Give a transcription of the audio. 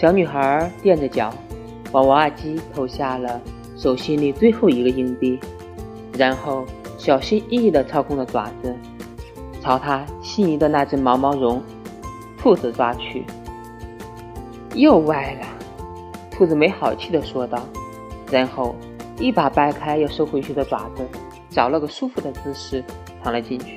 小女孩垫着脚，往娃娃机投下了手心里最后一个硬币，然后小心翼翼地操控着爪子，朝她心仪的那只毛毛绒兔子抓去。又歪了，兔子没好气地说道，然后一把掰开要收回去的爪子，找了个舒服的姿势躺了进去。